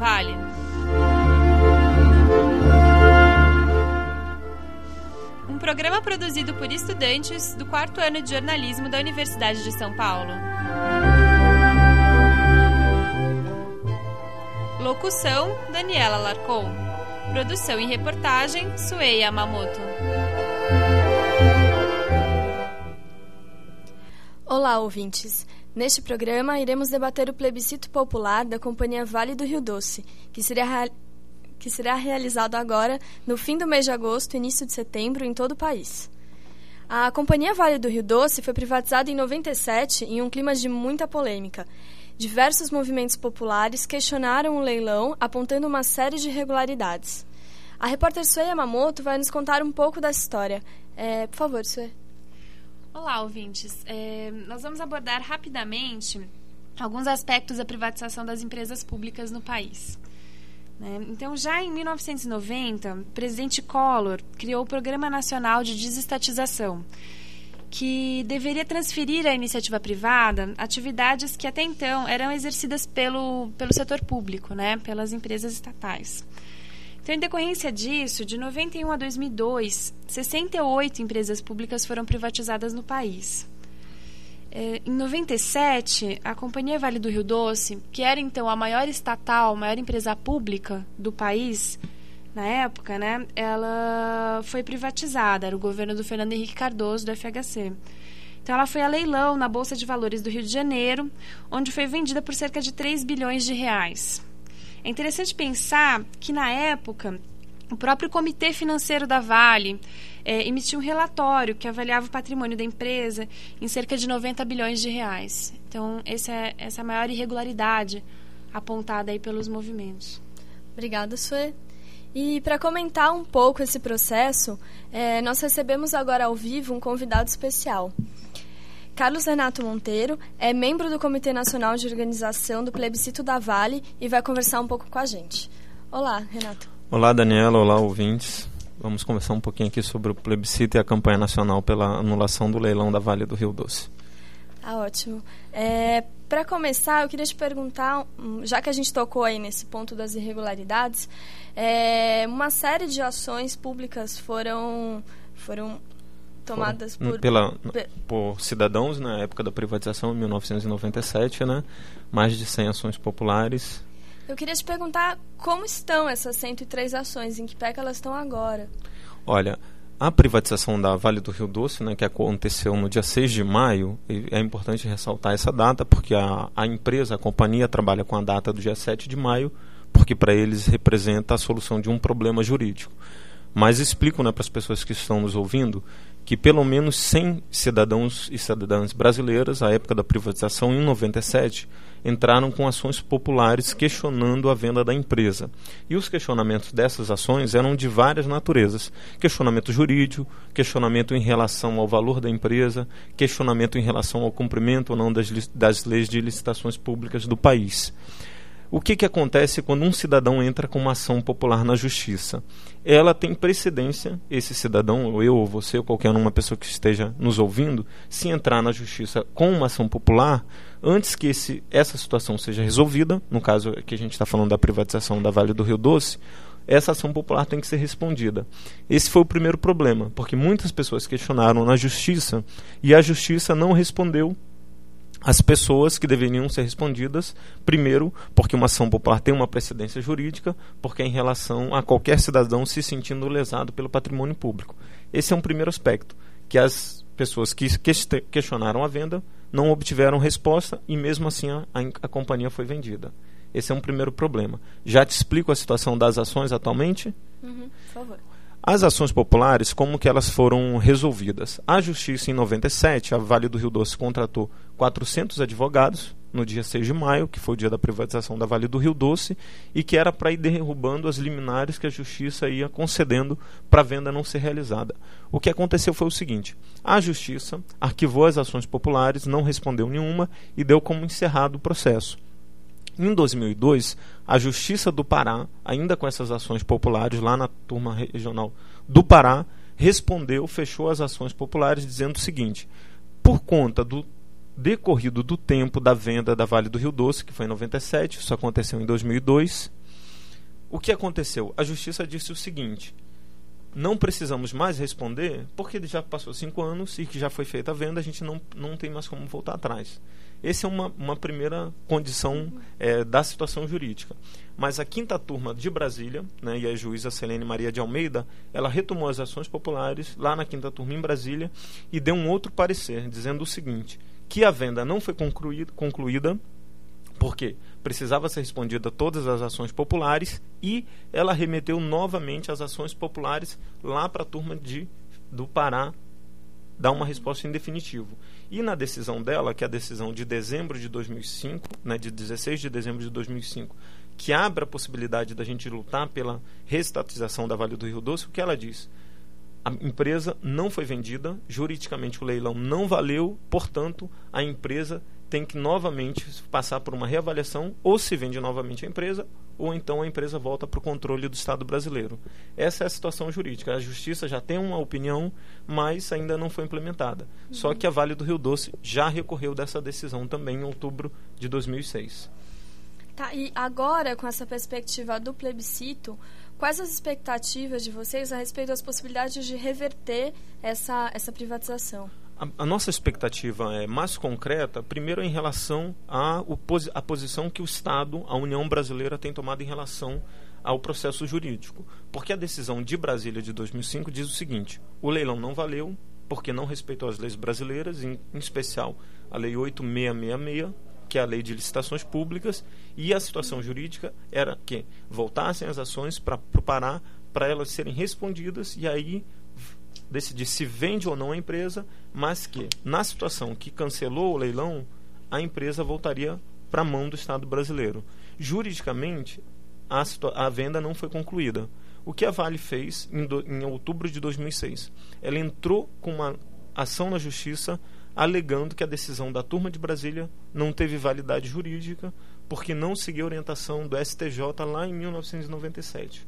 Vale? Um programa produzido por estudantes do quarto ano de jornalismo da Universidade de São Paulo. Locução: Daniela Larcon. Produção e reportagem: Suei Yamamoto. Olá, ouvintes. Neste programa, iremos debater o plebiscito popular da Companhia Vale do Rio Doce, que será, que será realizado agora, no fim do mês de agosto e início de setembro, em todo o país. A Companhia Vale do Rio Doce foi privatizada em 97 em um clima de muita polêmica. Diversos movimentos populares questionaram o leilão, apontando uma série de irregularidades. A repórter Sue Yamamoto vai nos contar um pouco dessa história. É, por favor, Sue. Olá, ouvintes. É, nós vamos abordar rapidamente alguns aspectos da privatização das empresas públicas no país. Né? Então, já em 1990, o presidente Collor criou o Programa Nacional de Desestatização, que deveria transferir à iniciativa privada atividades que até então eram exercidas pelo, pelo setor público, né? pelas empresas estatais. Então, em decorrência disso, de 91 a 2002, 68 empresas públicas foram privatizadas no país. É, em 97, a Companhia Vale do Rio Doce, que era então a maior estatal, a maior empresa pública do país, na época, né, ela foi privatizada, era o governo do Fernando Henrique Cardoso, do FHC. Então, ela foi a leilão na Bolsa de Valores do Rio de Janeiro, onde foi vendida por cerca de 3 bilhões de reais. É interessante pensar que, na época, o próprio Comitê Financeiro da Vale é, emitiu um relatório que avaliava o patrimônio da empresa em cerca de 90 bilhões de reais. Então, essa é, essa é a maior irregularidade apontada aí pelos movimentos. Obrigada, Sue. E para comentar um pouco esse processo, é, nós recebemos agora ao vivo um convidado especial. Carlos Renato Monteiro é membro do Comitê Nacional de Organização do Plebiscito da Vale e vai conversar um pouco com a gente. Olá, Renato. Olá, Daniela. Olá, ouvintes. Vamos conversar um pouquinho aqui sobre o plebiscito e a campanha nacional pela anulação do leilão da Vale do Rio Doce. Ah, ótimo. É, Para começar, eu queria te perguntar, hum, já que a gente tocou aí nesse ponto das irregularidades, é, uma série de ações públicas foram foram tomadas por, pela, por cidadãos na época da privatização, em 1997, né? mais de 100 ações populares. Eu queria te perguntar como estão essas 103 ações, em que pé que elas estão agora? Olha, a privatização da Vale do Rio Doce, né, que aconteceu no dia 6 de maio, é importante ressaltar essa data, porque a, a empresa, a companhia, trabalha com a data do dia 7 de maio, porque para eles representa a solução de um problema jurídico. Mas explico né, para as pessoas que estão nos ouvindo que pelo menos 100 cidadãos e cidadãs brasileiras, à época da privatização, em 97, entraram com ações populares questionando a venda da empresa. E os questionamentos dessas ações eram de várias naturezas: questionamento jurídico, questionamento em relação ao valor da empresa, questionamento em relação ao cumprimento ou não das, das leis de licitações públicas do país. O que, que acontece quando um cidadão entra com uma ação popular na justiça? Ela tem precedência, esse cidadão, ou eu, ou você, ou qualquer uma pessoa que esteja nos ouvindo, se entrar na justiça com uma ação popular, antes que esse, essa situação seja resolvida, no caso que a gente está falando da privatização da Vale do Rio Doce, essa ação popular tem que ser respondida. Esse foi o primeiro problema, porque muitas pessoas questionaram na justiça e a justiça não respondeu as pessoas que deveriam ser respondidas, primeiro, porque uma ação popular tem uma precedência jurídica, porque é em relação a qualquer cidadão se sentindo lesado pelo patrimônio público. Esse é um primeiro aspecto, que as pessoas que questionaram a venda não obtiveram resposta e mesmo assim a, a companhia foi vendida. Esse é um primeiro problema. Já te explico a situação das ações atualmente? Uhum, por favor. As ações populares, como que elas foram resolvidas? A Justiça, em 97, a Vale do Rio Doce contratou 400 advogados no dia 6 de maio, que foi o dia da privatização da Vale do Rio Doce, e que era para ir derrubando as liminares que a Justiça ia concedendo para a venda não ser realizada. O que aconteceu foi o seguinte: a Justiça arquivou as ações populares, não respondeu nenhuma e deu como encerrado o processo. Em 2002, a Justiça do Pará, ainda com essas ações populares lá na turma regional do Pará, respondeu, fechou as ações populares dizendo o seguinte: por conta do decorrido do tempo da venda da Vale do Rio Doce, que foi em 97, isso aconteceu em 2002, o que aconteceu? A justiça disse o seguinte: não precisamos mais responder, porque já passou cinco anos e que já foi feita a venda, a gente não, não tem mais como voltar atrás. Essa é uma, uma primeira condição é, da situação jurídica. Mas a quinta turma de Brasília, né, e a juíza Selene Maria de Almeida, ela retomou as ações populares lá na quinta turma em Brasília e deu um outro parecer, dizendo o seguinte: que a venda não foi concluída, concluída porque precisava ser respondida todas as ações populares e ela remeteu novamente as ações populares lá para a turma de, do Pará dar uma resposta em definitivo. E na decisão dela, que é a decisão de dezembro de 2005, né, de 16 de dezembro de 2005, que abre a possibilidade da gente lutar pela restatização da Vale do Rio Doce, o que ela diz? A empresa não foi vendida, juridicamente o leilão não valeu, portanto, a empresa tem que novamente passar por uma reavaliação, ou se vende novamente a empresa, ou então a empresa volta para o controle do Estado brasileiro. Essa é a situação jurídica. A Justiça já tem uma opinião, mas ainda não foi implementada. Uhum. Só que a Vale do Rio Doce já recorreu dessa decisão também em outubro de 2006. Tá, e agora, com essa perspectiva do plebiscito, quais as expectativas de vocês a respeito das possibilidades de reverter essa, essa privatização? A, a, nossa expectativa é mais concreta, primeiro em relação à a posição que o Estado, a União Brasileira, tem tomado em relação ao processo jurídico. Porque a decisão de Brasília de 2005 diz o seguinte: o leilão não valeu porque não respeitou as leis brasileiras, em, em especial a Lei 8666, que é a Lei de Licitações Públicas, e a situação jurídica era que voltassem as ações para Pará para elas serem respondidas e aí decidir se vende ou não a empresa, mas que, na situação que cancelou o leilão, a empresa voltaria para a mão do Estado brasileiro. Juridicamente, a, a, venda não foi concluída. O que a Vale fez em, do, em outubro de 2006? Ela entrou com uma ação na justiça alegando que a decisão da turma de Brasília não teve validade jurídica porque não seguiu a orientação do STJ lá em 1997.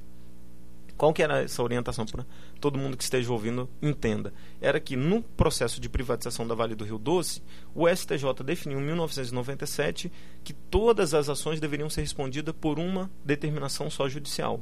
Qual que era essa orientação para todo mundo que esteja ouvindo entenda? Era que no processo de privatização da Vale do Rio Doce, o STJ definiu em 1997 que todas as ações deveriam ser respondidas por uma determinação só judicial.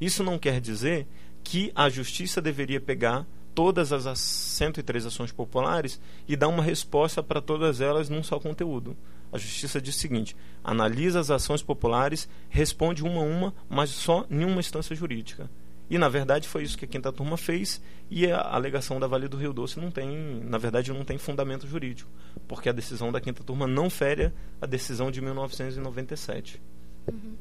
Isso não quer dizer que a justiça deveria pegar todas as 103 ações populares e dar uma resposta para todas elas num só conteúdo. A justiça diz o seguinte: analisa as ações populares, responde uma a uma, mas só em uma instância jurídica. E, na verdade, foi isso que a quinta turma fez e a alegação da Vale do Rio Doce não tem, na verdade, não tem fundamento jurídico, porque a decisão da quinta turma não fere a decisão de 1997. Uhum.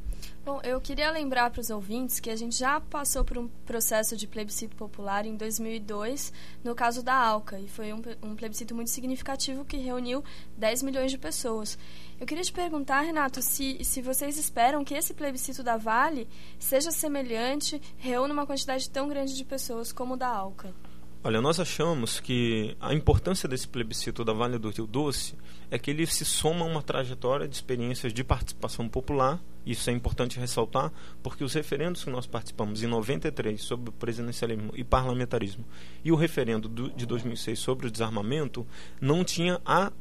Bom, eu queria lembrar para os ouvintes que a gente já passou por um processo de plebiscito popular em 2002, no caso da ALCA, e foi um, um plebiscito muito significativo que reuniu 10 milhões de pessoas. Eu queria te perguntar, Renato, se, se vocês esperam que esse plebiscito da Vale seja semelhante, reúna uma quantidade tão grande de pessoas como o da ALCA. Olha, nós achamos que a importância desse plebiscito da Vale do Rio Doce é que ele se soma a uma trajetória de experiências de participação popular. Isso é importante ressaltar, porque os referendos que nós participamos em 93 sobre o presidencialismo e parlamentarismo e o referendo do, de 2006 sobre o desarmamento não tinha a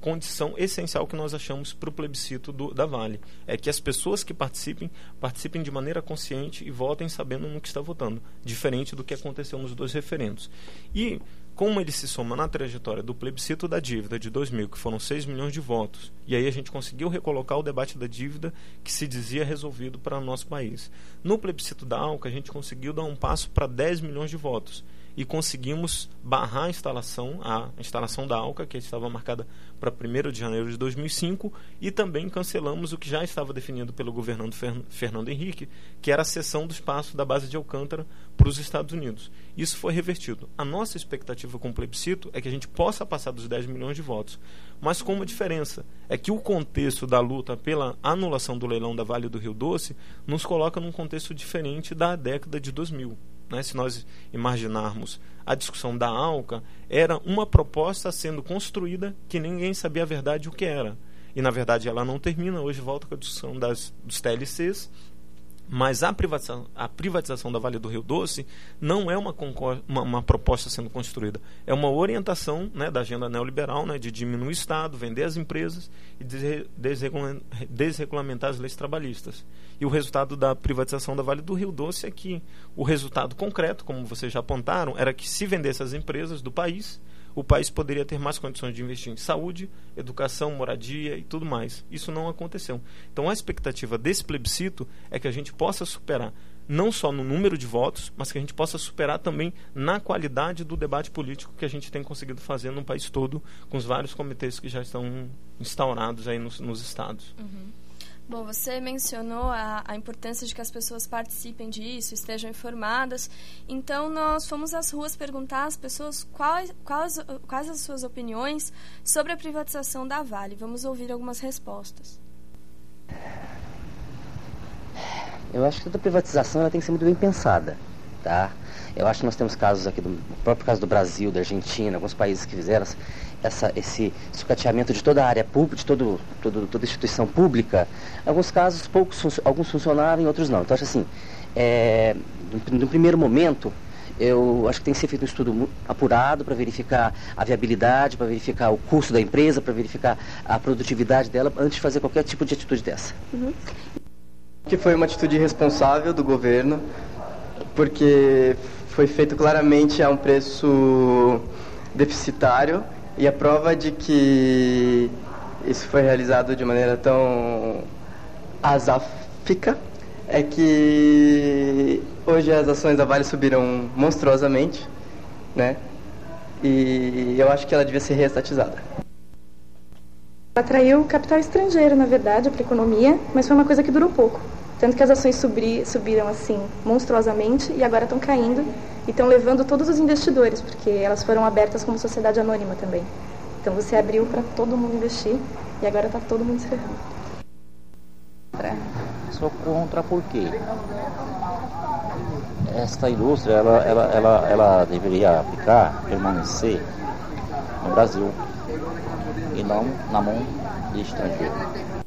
condição essencial que nós achamos para o plebiscito do, da Vale. É que as pessoas que participem, participem de maneira consciente e votem sabendo no que está votando, diferente do que aconteceu nos dois referendos. E como ele se soma na trajetória do plebiscito da dívida de 2000, que foram 6 milhões de votos, e aí a gente conseguiu recolocar o debate da dívida que se dizia resolvido para o nosso país. No plebiscito da ALCA, a gente conseguiu dar um passo para 10 milhões de votos e conseguimos barrar a instalação, a instalação da ALCA, que estava marcada para 1 de janeiro de 2005, e também cancelamos o que já estava definido pelo governador Fernando Henrique, que era a cessão do espaço da base de Alcântara para os Estados Unidos. Isso foi revertido. A nossa expectativa com o plebiscito é que a gente possa passar dos 10 milhões de votos, mas com uma diferença, é que o contexto da luta pela anulação do leilão da Vale do Rio Doce nos coloca num contexto diferente da década de 2000 né, se nós imaginarmos a discussão da ALCA, era uma proposta sendo construída que ninguém sabia a verdade o que era. E na verdade ela não termina, hoje volta com a discussão das, dos TLCs, Mas a privatização, a privatização da Vale do Rio Doce não é uma, uma, uma proposta sendo construída. É uma orientação né, da agenda neoliberal né, de diminuir o Estado, vender as empresas e desregulamentar as leis trabalhistas. E o resultado da privatização da Vale do Rio Doce é que o resultado concreto, como vocês já apontaram, era que se vendesse as empresas do país, o país poderia ter mais condições de investir em saúde, educação, moradia e tudo mais. Isso não aconteceu. Então a expectativa desse plebiscito é que a gente possa superar não só no número de votos, mas que a gente possa superar também na qualidade do debate político que a gente tem conseguido fazer no país todo, com os vários comitês que já estão instaurados aí nos, nos estados. Uhum. Bom, você mencionou a, a, importância de que as pessoas participem disso, estejam informadas. Então, nós fomos às ruas perguntar às pessoas quais, quais, quais as suas opiniões sobre a privatização da Vale. Vamos ouvir algumas respostas. Eu acho que toda privatização ela tem que ser muito bem pensada, tá? Eu acho que nós temos casos aqui, do próprio caso do Brasil, da Argentina, alguns países que fizeram essa, esse sucateamento de toda a área pública, de todo, todo, toda instituição pública, em alguns casos poucos, alguns funcionaram e outros não. Então, acho assim, é, no, no primeiro momento, eu acho que tem que ser feito um estudo apurado para verificar a viabilidade, para verificar o custo da empresa, para verificar a produtividade dela, antes de fazer qualquer tipo de atitude dessa. Uhum. Que foi uma atitude responsável do governo, porque foi feito claramente a um preço deficitário e a prova de que isso foi realizado de maneira tão asáfica é que hoje as ações da Vale subiram monstruosamente, né? E eu acho que ela devia ser reestatizada. Atraiu capital estrangeiro, na verdade, para a economia, mas foi uma coisa que durou pouco. Tanto que as ações subri, subiram assim monstruosamente e agora estão caindo e estão levando todos os investidores, porque elas foram abertas como sociedade anônima também. Então você abriu para todo mundo investir e agora está todo mundo se ferrando. Sou contra por quê? Esta indústria ela, ela, ela, ela deveria ficar, permanecer no Brasil e não na mão de estrangeiro.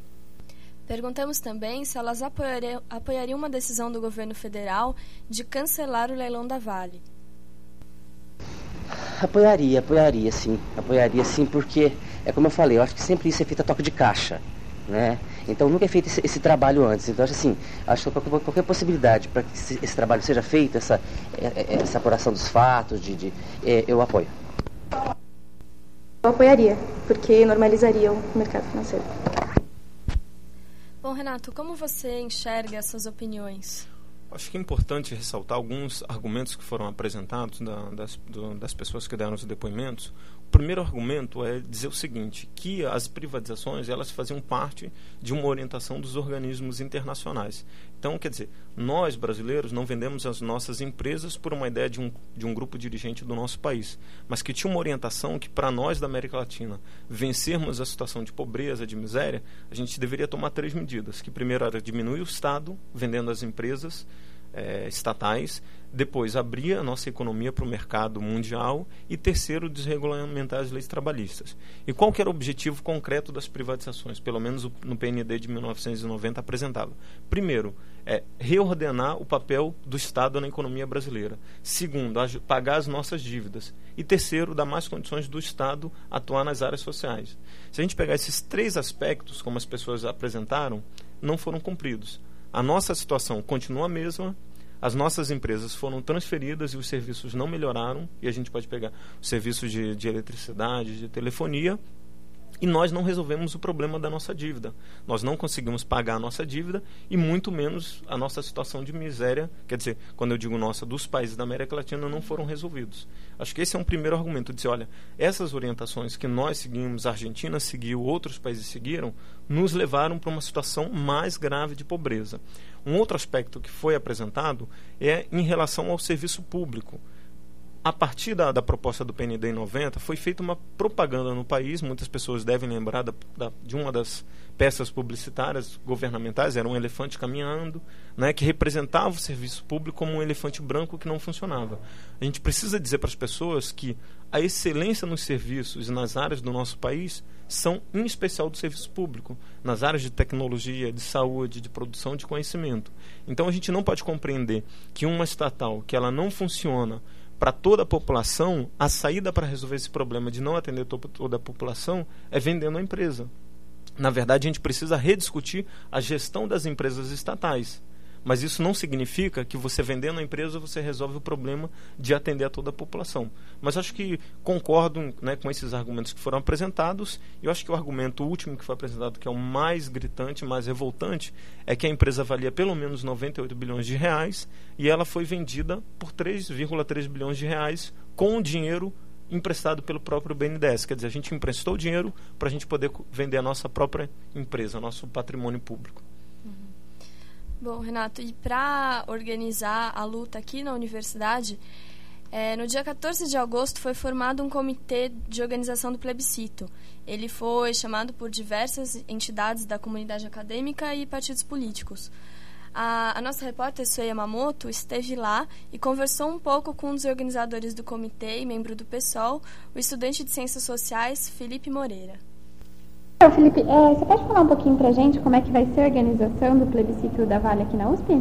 Perguntamos também se elas apoiariam, apoiariam uma decisão do governo federal de cancelar o leilão da Vale. Apoiaria, apoiaria sim. Apoiaria sim, porque, é como eu falei, eu acho que sempre isso é feito a toque de caixa. Né? Então nunca é feito esse, esse trabalho antes. Então acho assim, acho que qualquer, qualquer possibilidade para que esse, esse, trabalho seja feito, essa, é, é, essa apuração dos fatos, de, de é, eu apoio. Eu apoiaria, porque normalizaria o mercado financeiro. Bom, Renato, como você enxerga essas opiniões? Acho que é importante ressaltar alguns argumentos que foram apresentados da, das, do, das pessoas que deram os depoimentos primeiro argumento é dizer o seguinte, que as privatizações elas faziam parte de uma orientação dos organismos internacionais. Então, quer dizer, nós brasileiros não vendemos as nossas empresas por uma ideia de um, de um grupo dirigente do nosso país, mas que tinha uma orientação que para nós da América Latina vencermos a situação de pobreza, de miséria, a gente deveria tomar três medidas, que primeiro era diminuir o Estado vendendo as empresas é, estatais, depois abrir a nossa economia para o mercado mundial e terceiro desregulamentar as leis trabalhistas. E qual que era o objetivo concreto das privatizações, pelo menos no PND de 1990 apresentava? Primeiro, é reordenar o papel do Estado na economia brasileira. Segundo, pagar as nossas dívidas. E terceiro, dar mais condições do Estado atuar nas áreas sociais. Se a gente pegar esses três aspectos, como as pessoas apresentaram, não foram cumpridos. A nossa situação continua a mesma, as nossas empresas foram transferidas e os serviços não melhoraram, e a gente pode pegar os serviços de, de eletricidade, de telefonia, e nós não resolvemos o problema da nossa dívida. Nós não conseguimos pagar a nossa dívida e muito menos a nossa situação de miséria, quer dizer, quando eu digo nossa, dos países da América Latina não foram resolvidos. Acho que esse é um primeiro argumento, dizer, olha, essas orientações que nós seguimos, a Argentina seguiu, outros países seguiram, nos levaram para uma situação mais grave de pobreza. Um outro aspecto que foi apresentado é em relação ao serviço público a partir da, da, proposta do PND em 90, foi feita uma propaganda no país. Muitas pessoas devem lembrar da, da, de uma das peças publicitárias governamentais, era um elefante caminhando, né, que representava o serviço público como um elefante branco que não funcionava. A gente precisa dizer para as pessoas que a excelência nos serviços e nas áreas do nosso país são, em especial, do serviço público, nas áreas de tecnologia, de saúde, de produção de conhecimento. Então a gente não pode compreender que uma estatal que ela não funciona para toda a população, a saída para resolver esse problema de não atender to toda a população é vendendo a empresa. Na verdade, a gente precisa rediscutir a gestão das empresas estatais. Mas isso não significa que você vendendo a empresa você resolve o problema de atender a toda a população. Mas acho que concordo né, com esses argumentos que foram apresentados. E eu acho que o argumento último que foi apresentado, que é o mais gritante, mais revoltante, é que a empresa valia pelo menos 98 bilhões de reais e ela foi vendida por 3,3 bilhões de reais com o dinheiro emprestado pelo próprio BNDES. Quer dizer, a gente emprestou dinheiro para a gente poder vender a nossa própria empresa, nosso patrimônio público. Bom, Renato, e para organizar a luta aqui na universidade, é, no dia 14 de agosto foi formado um comitê de organização do plebiscito. Ele foi chamado por diversas entidades da comunidade acadêmica e partidos políticos. A, a nossa repórter Sue Yamamoto esteve lá e conversou um pouco com um dos organizadores do comitê e membro do PSOL, o estudante de Ciências Sociais Felipe Moreira. Então, Felipe, é, você pode falar um pouquinho para a gente como é que vai ser a organização do plebiscito da Vale aqui na USP?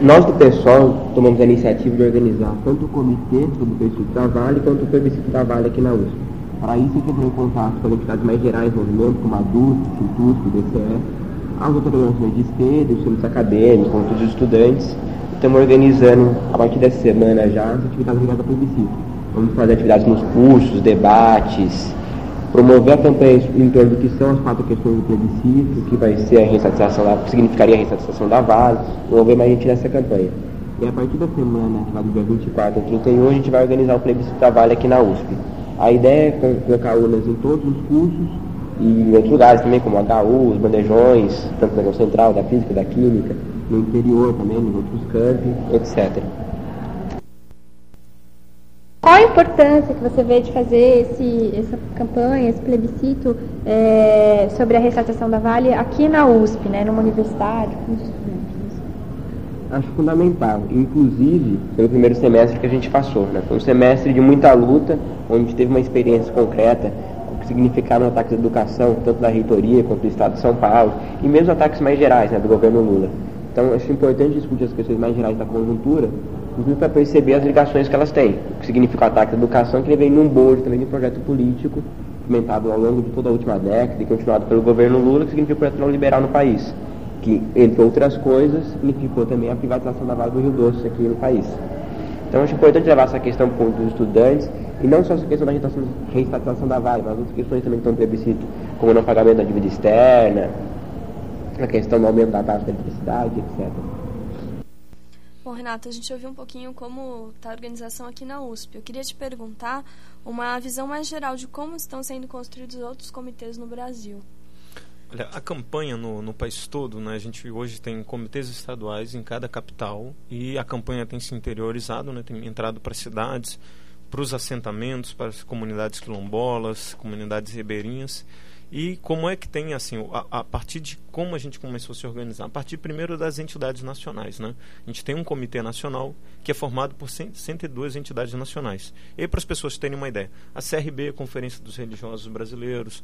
Nós do PSOL tomamos a iniciativa de organizar tanto o comitê do plebiscito da Vale quanto o plebiscito da Vale aqui na USP. Para isso, entrou em contato com as entidades mais gerais do movimento, como a DUSP, o DCE, as outras organizações de esquerda, os centros acadêmicos, todos os estudantes. Estamos organizando, a partir dessa semana já, as atividades ligadas ao plebiscito Vamos fazer atividades nos cursos, debates, promover a campanha em torno do que são as quatro questões do plebiscito, que vai ser a restatização da, significaria a restatização da Vale, promover mais gente nessa campanha. E a partir da semana, que vai do dia 24 ao 31, a gente vai organizar o plebiscito da Vale aqui na USP. A ideia é colocar urnas em todos os cursos e em outros lugares também, como HU, os bandejões, tanto na central, da física, da química, no interior também, nos outros campi, etc. Qual a importância que você vê de fazer esse, essa campanha, esse plebiscito é, sobre a restatação da Vale aqui na USP, né, numa universidade, com os estudantes? Acho fundamental, inclusive pelo primeiro semestre que a gente passou. Né? Foi um semestre de muita luta, onde teve uma experiência concreta significaram ataques à educação, tanto da reitoria quanto do Estado de São Paulo, e mesmo ataques mais gerais né, do governo Lula. Então, acho importante discutir as questões mais gerais da conjuntura, inclusive para perceber as ligações que elas têm. O que significa o ataque à educação, que vem num bojo também de um projeto político, implementado ao longo de toda a última década e continuado pelo governo Lula, que significa o projeto neoliberal no país. Que, entre outras coisas, significou também a privatização da Vale do Rio Doce aqui no país. Então, acho importante levar essa questão para os estudantes, e não só essa questão da reestatização da Vale, mas outras questões também que estão plebiscito, como o não pagamento da dívida externa, a questão do aumento da taxa de eletricidade, etc. Bom, Renato, a gente ouviu um pouquinho como está a organização aqui na USP. Eu queria te perguntar uma visão mais geral de como estão sendo construídos outros comitês no Brasil. Olha, a campanha no, no país todo, né, a gente hoje tem comitês estaduais em cada capital e a campanha tem se interiorizado, né, tem entrado para cidades, para os assentamentos, para as comunidades quilombolas, comunidades ribeirinhas. E como é que tem, assim, a, a, partir de como a gente começou a se organizar? A partir primeiro das entidades nacionais, né? A gente tem um comitê nacional que é formado por 100, 102 entidades nacionais. E para as pessoas terem uma ideia, a CRB, a Conferência dos Religiosos Brasileiros,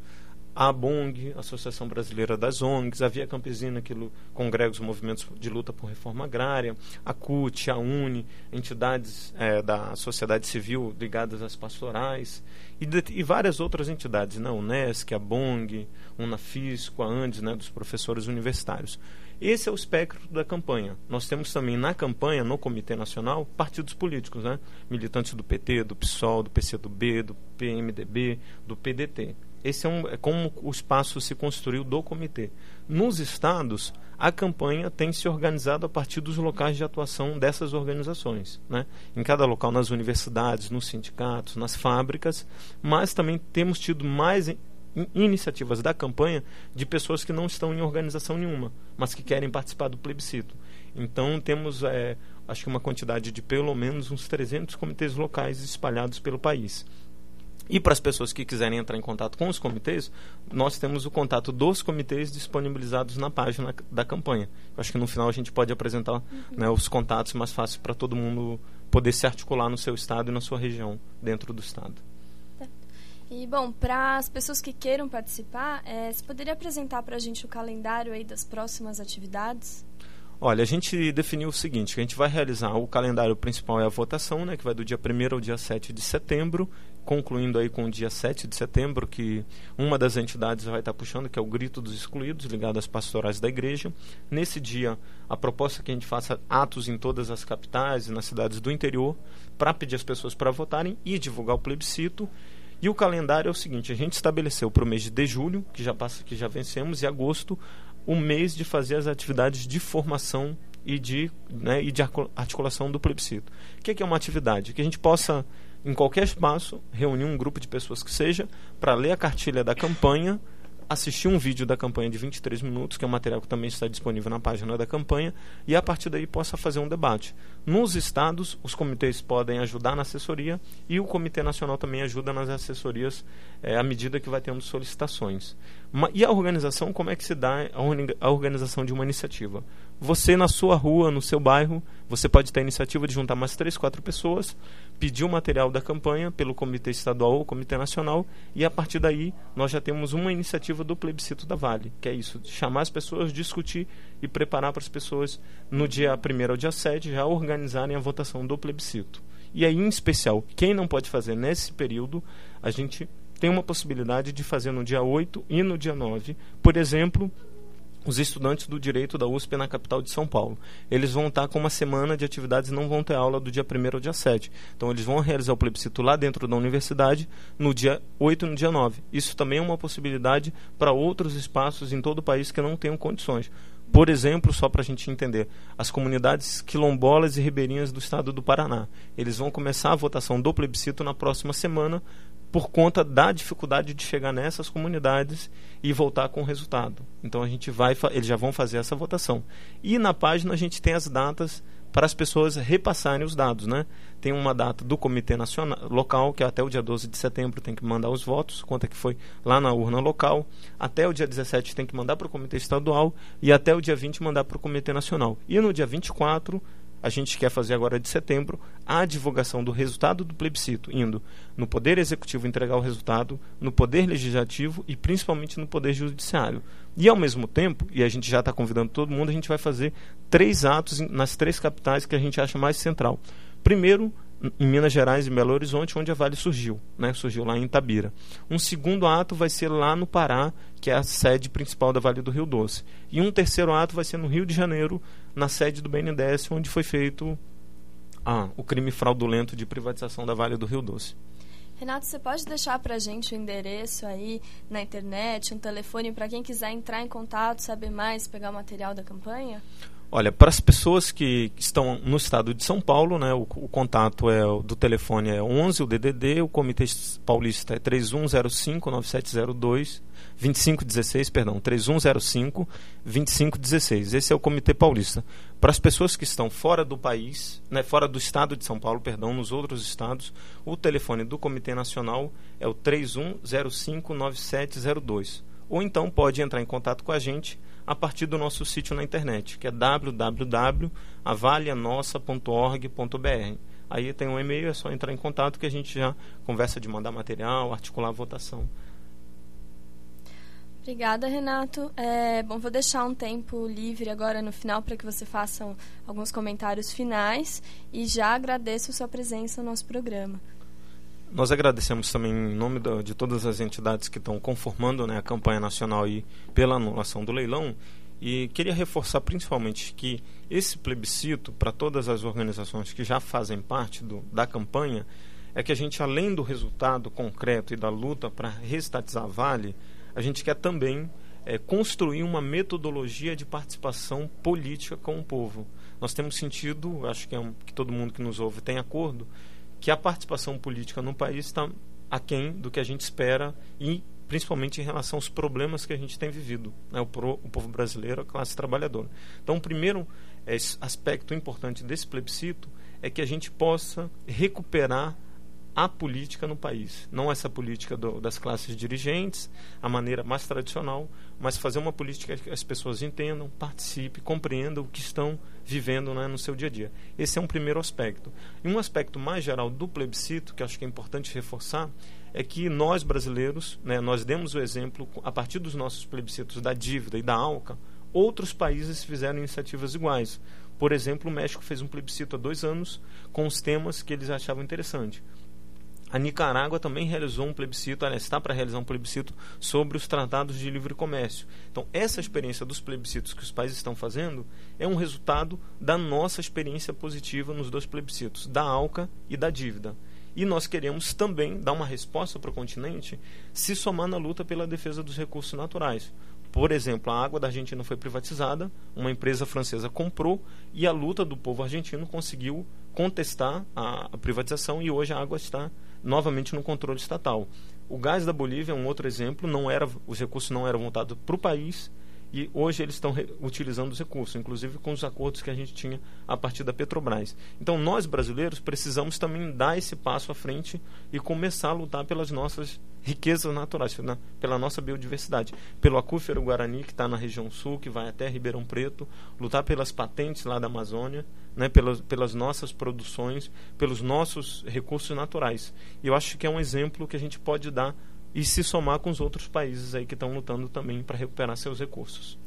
a ABONG, Associação Brasileira das ONGs, a Via Campesina, que congrega os movimentos de luta por reforma agrária, a CUT, a UNE, entidades é, da sociedade civil ligadas às pastorais, e, de, e várias outras entidades, né? a Unesc, a BONG, Unafisco, a Andes, né? dos professores universitários. Esse é o espectro da campanha. Nós temos também na campanha, no Comitê Nacional, partidos políticos, né? militantes do PT, do PSOL, do PCdoB, do PMDB, do PDT. Esse é, um, é como o espaço se construiu do comitê. Nos estados, a campanha tem se organizado a partir dos locais de atuação dessas organizações. Né? Em cada local, nas universidades, nos sindicatos, nas fábricas, mas também temos tido mais in iniciativas da campanha de pessoas que não estão em organização nenhuma, mas que querem participar do plebiscito. Então temos, é, acho que uma quantidade de pelo menos uns 300 comitês locais espalhados pelo país. E para as pessoas que quiserem entrar em contato com os comitês, nós temos o contato dos comitês disponibilizados na página da campanha. Eu acho que no final a gente pode apresentar uhum. né, os contatos mais fáceis para todo mundo poder se articular no seu estado e na sua região, dentro do estado. Tá. E, bom, para as pessoas que queiram participar, é, você poderia apresentar para a gente o calendário aí das próximas atividades? Olha, a gente definiu o seguinte, que a gente vai realizar o calendário principal é a votação, né, que vai do dia 1 ao dia 7 de setembro, concluindo aí com o dia 7 de setembro, que uma das entidades vai estar puxando, que é o Grito dos Excluídos, ligado às pastorais da igreja. Nesse dia, a proposta é que a gente faça atos em todas as capitais e nas cidades do interior, para pedir as pessoas para votarem e divulgar o plebiscito. E o calendário é o seguinte: a gente estabeleceu para o mês de julho, que já passa, que já vencemos, e agosto, o mês de fazer as atividades de formação e de, né, e de articulação do plebiscito. O que é, que é uma atividade? Que a gente possa, em qualquer espaço, reunir um grupo de pessoas que seja para ler a cartilha da campanha assistir um vídeo da campanha de 23 minutos, que é um material que também está disponível na página da campanha, e a partir daí possa fazer um debate. Nos estados, os comitês podem ajudar na assessoria e o Comitê Nacional também ajuda nas assessorias é, à medida que vai tendo solicitações. E a organização, como é que se dá a organização de uma iniciativa? Você, na sua rua, no seu bairro, você pode ter a iniciativa de juntar mais três, quatro pessoas, pedir o material da campanha pelo Comitê Estadual ou Comitê Nacional, e a partir daí nós já temos uma iniciativa do plebiscito da Vale, que é isso, chamar as pessoas, discutir e preparar para as pessoas no dia 1 ao dia 7 já organizarem a votação do plebiscito. E aí, em especial, quem não pode fazer nesse período, a gente tem uma possibilidade de fazer no dia 8 e no dia 9. Por exemplo, os estudantes do direito da USP na capital de São Paulo. Eles vão estar com uma semana de atividades e não vão ter aula do dia 1 ao dia 7. Então, eles vão realizar o plebiscito lá dentro da universidade no dia 8 e no dia 9. Isso também é uma possibilidade para outros espaços em todo o país que não tenham condições. Por exemplo, só para a gente entender, as comunidades quilombolas e ribeirinhas do estado do Paraná. Eles vão começar a votação do plebiscito na próxima semana por conta da dificuldade de chegar nessas comunidades e voltar com o resultado. Então a gente vai, eles já vão fazer essa votação. E na página a gente tem as datas para as pessoas repassarem os dados, né? Tem uma data do Comitê Nacional Local, que é até o dia 12 de setembro tem que mandar os votos, conta que foi lá na urna local, até o dia 17 tem que mandar para o Comitê Estadual e até o dia 20 mandar para o Comitê Nacional. E no dia 24 a gente quer fazer agora de setembro a divulgação do resultado do plebiscito, indo no Poder Executivo entregar o resultado, no Poder Legislativo e principalmente no Poder Judiciário. E ao mesmo tempo, e a gente já está convidando todo mundo, a gente vai fazer três atos nas três capitais que a gente acha mais central. Primeiro, em Minas Gerais e Belo Horizonte, onde a Vale surgiu, né? surgiu lá em Itabira. Um segundo ato vai ser lá no Pará, que é a sede principal da Vale do Rio Doce. E um terceiro ato vai ser no Rio de Janeiro, na sede do BNDES, onde foi feito ah, o crime fraudulento de privatização da Vale do Rio Doce. Renato, você pode deixar para a gente o endereço aí na internet, um telefone para quem quiser entrar em contato, saber mais, pegar o material da campanha? Olha, para as pessoas que estão no estado de São Paulo, né, o, o contato é do telefone é 11 o DDD, o Comitê Paulista é 3105 9702 2516, perdão, 3105 2516. Esse é o Comitê Paulista. Para as pessoas que estão fora do país, né, fora do estado de São Paulo, perdão, nos outros estados, o telefone do Comitê Nacional é o 3105 9702. Ou então pode entrar em contato com a gente a partir do nosso sítio na internet, que é www.avalianossa.org.br. Aí tem um e-mail, é só entrar em contato que a gente já conversa de mandar material, articular a votação. Obrigada, Renato. É, bom, vou deixar um tempo livre agora no final para que você faça alguns comentários finais e já agradeço sua presença no nosso programa. Nós agradecemos também em nome da, de todas as entidades que estão conformando né, a campanha nacional aí pela anulação do leilão e queria reforçar principalmente que esse plebiscito para todas as organizações que já fazem parte do, da campanha é que a gente além do resultado concreto e da luta para restatizar a Vale, a gente quer também é, construir uma metodologia de participação política com o povo. Nós temos sentido, acho que, é um, que todo mundo que nos ouve tem acordo, que a participação política no país está aquém do que a gente espera e principalmente em relação aos problemas que a gente tem vivido, né, o, pro, o povo brasileiro, a classe trabalhadora. Então, o primeiro é, aspecto importante desse plebiscito é que a gente possa recuperar a política no país. Não essa política do, das classes dirigentes, a maneira mais tradicional, mas fazer uma política que as pessoas entendam, participem, compreendam o que estão vivendo né, no seu dia a dia. Esse é um primeiro aspecto. E um aspecto mais geral do plebiscito, que acho que é importante reforçar, é que nós brasileiros, né, nós demos o exemplo, a partir dos nossos plebiscitos da dívida e da ALCA, outros países fizeram iniciativas iguais. Por exemplo, o México fez um plebiscito há dois anos com os temas que eles achavam interessantes a Nicarágua também realizou um plebiscito, aliás, está para realizar um plebiscito sobre os tratados de livre comércio. Então, essa experiência dos plebiscitos que os países estão fazendo é um resultado da nossa experiência positiva nos dois plebiscitos, da ALCA e da dívida. E nós queremos também dar uma resposta para o continente se somar na luta pela defesa dos recursos naturais. Por exemplo, a água da Argentina foi privatizada, uma empresa francesa comprou e a luta do povo argentino conseguiu contestar a, a privatização e hoje a água está novamente no controle estatal. O gás da Bolívia é um outro exemplo, não era, os recursos não eram voltados para o país e hoje eles estão utilizando os recursos, inclusive com os acordos que a gente tinha a partir da Petrobras. Então nós brasileiros precisamos também dar esse passo à frente e começar a lutar pelas nossas riquezas naturais, né? pela nossa biodiversidade, pelo aquífero Guarani que está na região sul, que vai até Ribeirão Preto, lutar pelas patentes lá da Amazônia, né? pelas, pelas nossas produções, pelos nossos recursos naturais. E eu acho que é um exemplo que a gente pode dar e se somar com os outros países aí que estão lutando também para recuperar seus recursos.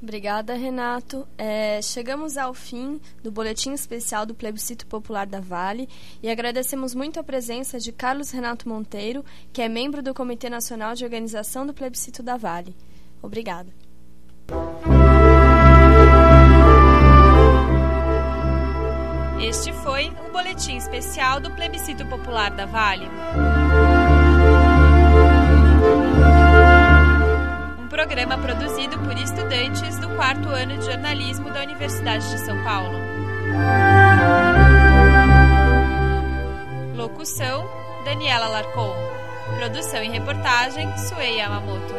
Obrigada, Renato. É, chegamos ao fim do boletim especial do Plebiscito Popular da Vale e agradecemos muito a presença de Carlos Renato Monteiro, que é membro do Comitê Nacional de Organização do Plebiscito da Vale. Obrigada. Este foi o boletim especial do Plebiscito Popular da Vale. programa produzido por estudantes do quarto ano de jornalismo da Universidade de São Paulo. Locução: Daniela Larcon. Produção e reportagem: Suei Yamamoto.